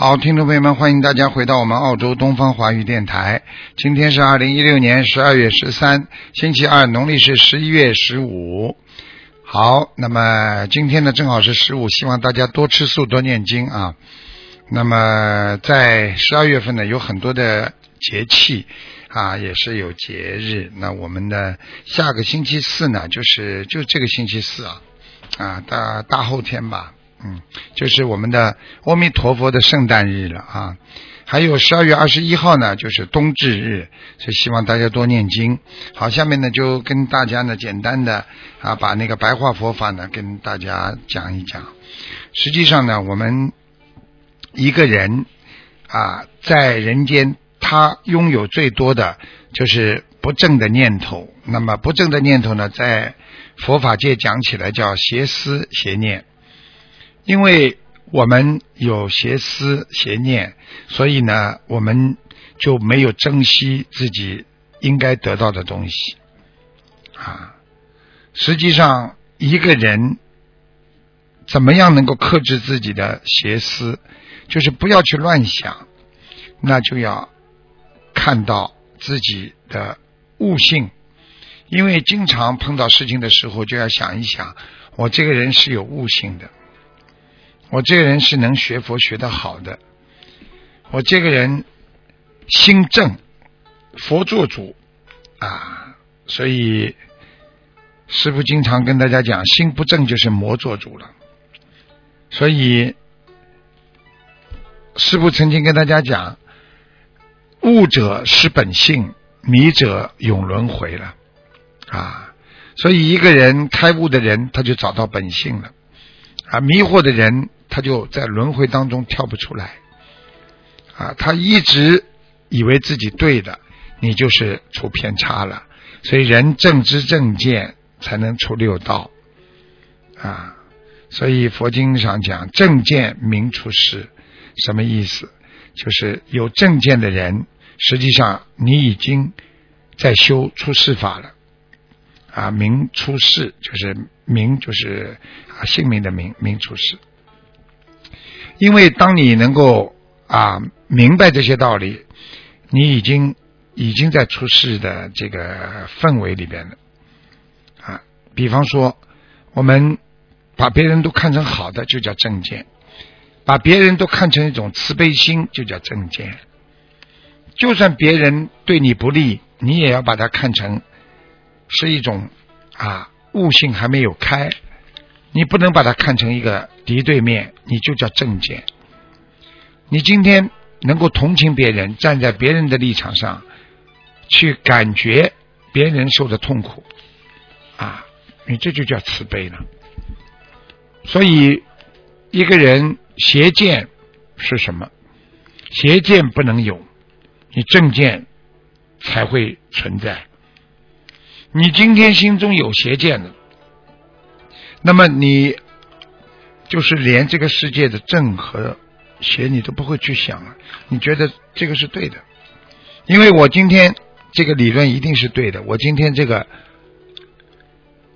好，听众朋友们，欢迎大家回到我们澳洲东方华语电台。今天是二零一六年十二月十三，星期二，农历是十一月十五。好，那么今天呢正好是十五，希望大家多吃素，多念经啊。那么在十二月份呢，有很多的节气啊，也是有节日。那我们的下个星期四呢，就是就这个星期四啊，啊大大后天吧。嗯，就是我们的阿弥陀佛的圣诞日了啊，还有十二月二十一号呢，就是冬至日，所以希望大家多念经。好，下面呢就跟大家呢简单的啊把那个白话佛法呢跟大家讲一讲。实际上呢，我们一个人啊在人间，他拥有最多的就是不正的念头。那么不正的念头呢，在佛法界讲起来叫邪思邪念。因为我们有邪思邪念，所以呢，我们就没有珍惜自己应该得到的东西啊。实际上，一个人怎么样能够克制自己的邪思，就是不要去乱想，那就要看到自己的悟性。因为经常碰到事情的时候，就要想一想，我这个人是有悟性的。我这个人是能学佛学得好的，我这个人心正，佛做主啊，所以师傅经常跟大家讲，心不正就是魔做主了。所以师傅曾经跟大家讲，悟者是本性，迷者永轮回了啊。所以一个人开悟的人，他就找到本性了啊，迷惑的人。他就在轮回当中跳不出来，啊，他一直以为自己对的，你就是出偏差了。所以人正知正见才能出六道，啊，所以佛经上讲正见明出世，什么意思？就是有正见的人，实际上你已经在修出世法了，啊，明出世就是明就是啊姓名的名明出世。因为当你能够啊明白这些道理，你已经已经在出世的这个氛围里边了啊。比方说，我们把别人都看成好的，就叫正见；把别人都看成一种慈悲心，就叫正见。就算别人对你不利，你也要把它看成是一种啊悟性还没有开。你不能把它看成一个敌对面，你就叫正见。你今天能够同情别人，站在别人的立场上去感觉别人受的痛苦，啊，你这就叫慈悲了。所以，一个人邪见是什么？邪见不能有，你正见才会存在。你今天心中有邪见了。那么你就是连这个世界的正和邪你都不会去想了，你觉得这个是对的？因为我今天这个理论一定是对的，我今天这个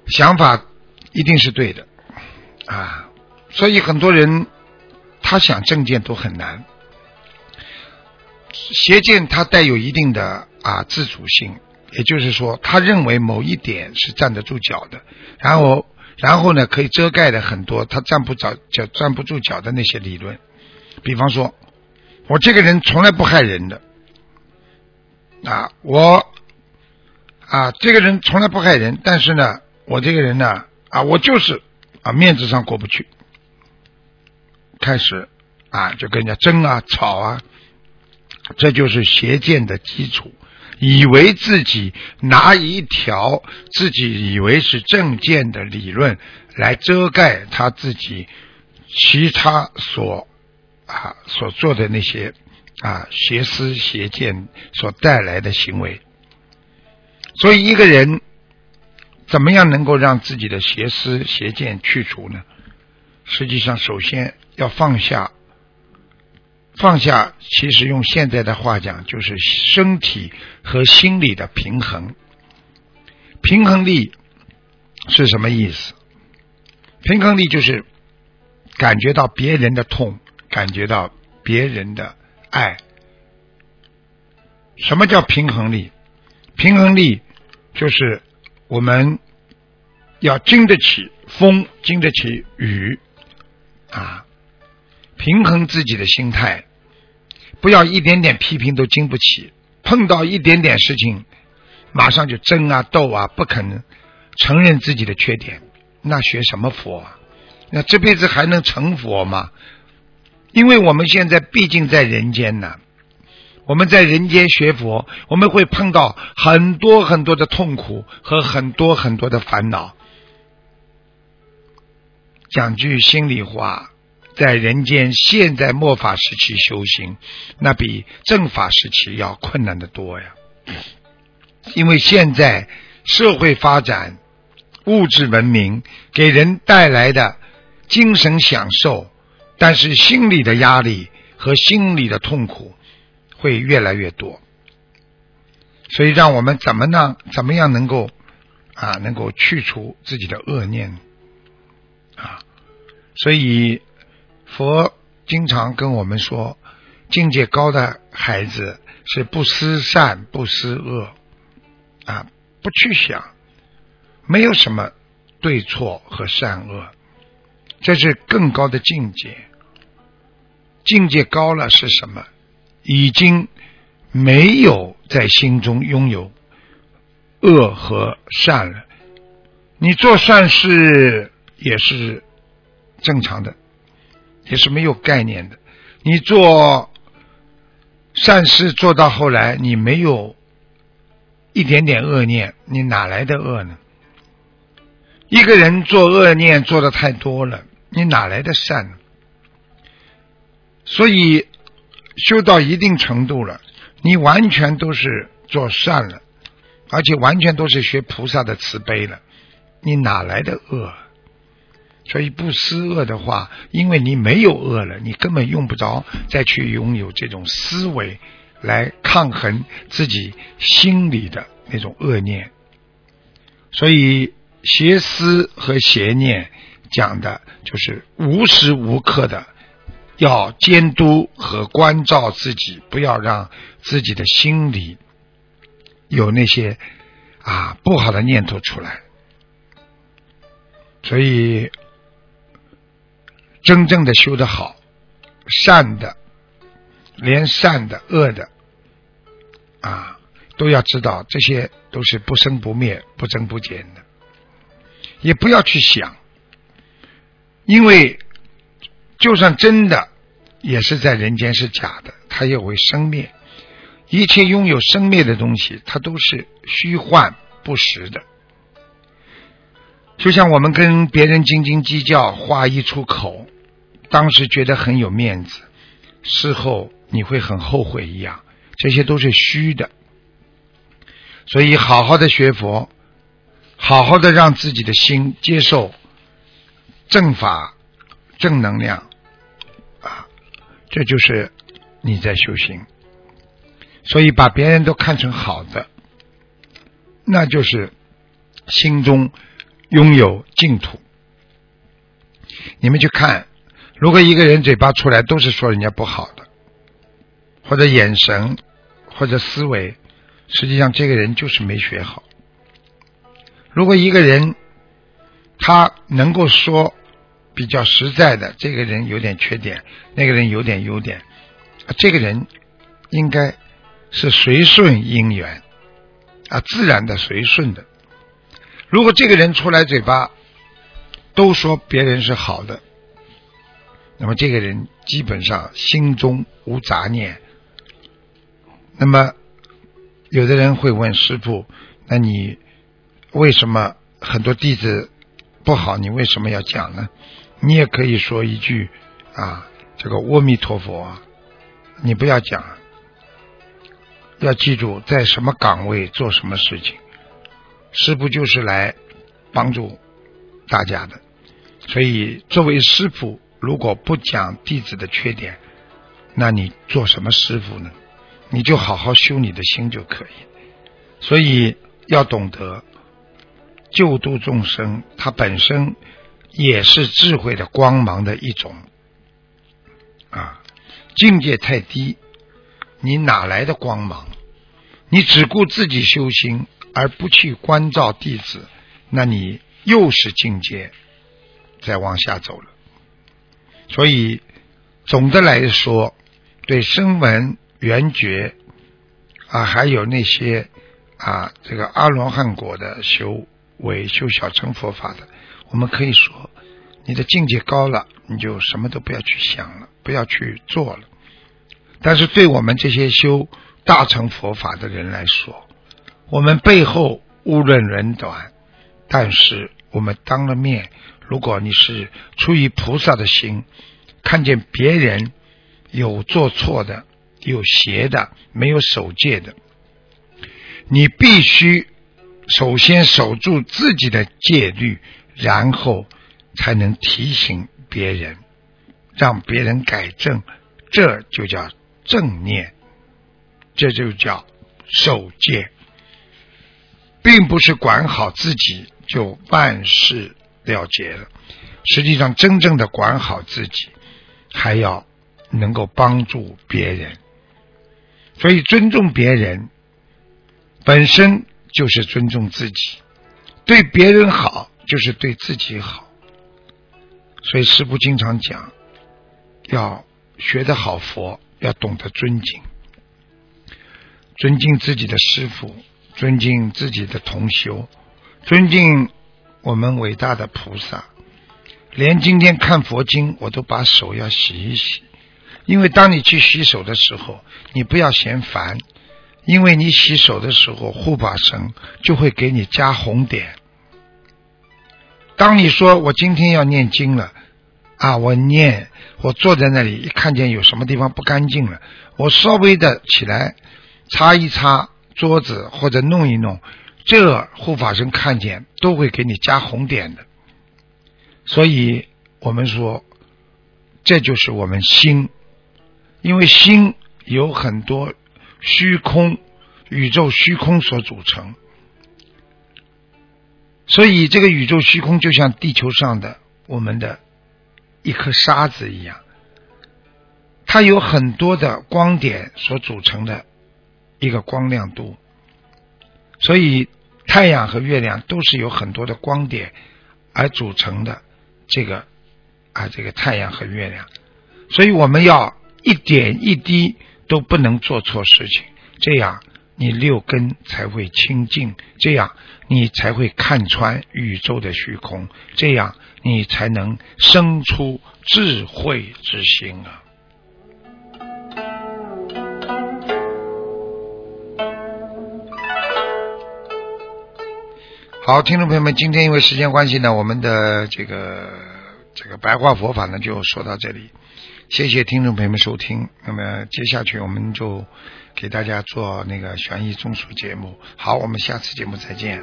想法一定是对的啊！所以很多人他想正见都很难，邪见它带有一定的啊自主性，也就是说，他认为某一点是站得住脚的，然后。然后呢，可以遮盖的很多他站不着脚、站不住脚的那些理论，比方说，我这个人从来不害人的，啊，我啊，这个人从来不害人，但是呢，我这个人呢，啊，我就是啊，面子上过不去，开始啊，就跟人家争啊、吵啊，这就是邪见的基础。以为自己拿一条自己以为是正见的理论来遮盖他自己其他所啊所做的那些啊邪思邪见所带来的行为。所以一个人怎么样能够让自己的邪思邪见去除呢？实际上，首先要放下，放下。其实用现在的话讲，就是身体和心理的平衡。平衡力是什么意思？平衡力就是感觉到别人的痛，感觉到别人的爱。什么叫平衡力？平衡力就是我们要经得起风，经得起雨。啊，平衡自己的心态，不要一点点批评都经不起。碰到一点点事情，马上就争啊斗啊，不肯承认自己的缺点，那学什么佛？啊？那这辈子还能成佛吗？因为我们现在毕竟在人间呢，我们在人间学佛，我们会碰到很多很多的痛苦和很多很多的烦恼。讲句心里话，在人间现在末法时期修行，那比正法时期要困难的多呀。因为现在社会发展、物质文明给人带来的精神享受，但是心理的压力和心理的痛苦会越来越多。所以，让我们怎么呢？怎么样能够啊，能够去除自己的恶念？啊，所以佛经常跟我们说，境界高的孩子是不思善不思恶，啊，不去想，没有什么对错和善恶，这是更高的境界。境界高了是什么？已经没有在心中拥有恶和善了。你做善事。也是正常的，也是没有概念的。你做善事做到后来，你没有一点点恶念，你哪来的恶呢？一个人做恶念做的太多了，你哪来的善呢？所以修到一定程度了，你完全都是做善了，而且完全都是学菩萨的慈悲了，你哪来的恶？所以不思恶的话，因为你没有恶了，你根本用不着再去拥有这种思维来抗衡自己心里的那种恶念。所以邪思和邪念讲的就是无时无刻的要监督和关照自己，不要让自己的心里有那些啊不好的念头出来。所以。真正的修得好，善的，连善的、恶的，啊，都要知道，这些都是不生不灭、不增不减的，也不要去想，因为就算真的，也是在人间是假的，它也会生灭。一切拥有生灭的东西，它都是虚幻不实的。就像我们跟别人斤斤计较，话一出口。当时觉得很有面子，事后你会很后悔一样，这些都是虚的。所以好好的学佛，好好的让自己的心接受正法、正能量啊，这就是你在修行。所以把别人都看成好的，那就是心中拥有净土。你们去看。如果一个人嘴巴出来都是说人家不好的，或者眼神，或者思维，实际上这个人就是没学好。如果一个人他能够说比较实在的，这个人有点缺点，那个人有点优点，这个人应该是随顺因缘啊，自然的随顺的。如果这个人出来嘴巴都说别人是好的。那么这个人基本上心中无杂念。那么有的人会问师傅：“那你为什么很多弟子不好？你为什么要讲呢？”你也可以说一句啊，这个阿弥陀佛，你不要讲，要记住在什么岗位做什么事情，师傅就是来帮助大家的。所以作为师傅，如果不讲弟子的缺点，那你做什么师傅呢？你就好好修你的心就可以。所以要懂得救度众生，它本身也是智慧的光芒的一种啊。境界太低，你哪来的光芒？你只顾自己修心，而不去关照弟子，那你又是境界在往下走了。所以总的来说，对声闻缘觉啊，还有那些啊，这个阿罗汉果的修为、修小乘佛法的，我们可以说，你的境界高了，你就什么都不要去想了，不要去做了。但是对我们这些修大乘佛法的人来说，我们背后无论人短，但是我们当了面，如果你是出于菩萨的心，看见别人有做错的、有邪的、没有守戒的，你必须首先守住自己的戒律，然后才能提醒别人，让别人改正，这就叫正念，这就叫守戒，并不是管好自己就万事了结了。实际上，真正的管好自己，还要能够帮助别人。所以，尊重别人本身就是尊重自己，对别人好就是对自己好。所以，师父经常讲，要学得好佛，要懂得尊敬，尊敬自己的师父，尊敬自己的同修，尊敬我们伟大的菩萨。连今天看佛经，我都把手要洗一洗，因为当你去洗手的时候，你不要嫌烦，因为你洗手的时候，护法神就会给你加红点。当你说我今天要念经了。啊，我念，我坐在那里一看见有什么地方不干净了，我稍微的起来擦一擦桌子或者弄一弄，这护法神看见都会给你加红点的。所以我们说，这就是我们心，因为心有很多虚空、宇宙虚空所组成，所以这个宇宙虚空就像地球上的我们的一颗沙子一样，它有很多的光点所组成的一个光亮度，所以太阳和月亮都是有很多的光点而组成的。这个啊，这个太阳和月亮，所以我们要一点一滴都不能做错事情，这样你六根才会清净，这样你才会看穿宇宙的虚空，这样你才能生出智慧之心啊。好，听众朋友们，今天因为时间关系呢，我们的这个这个白话佛法呢就说到这里，谢谢听众朋友们收听。那么接下去我们就给大家做那个悬疑综述节目。好，我们下次节目再见。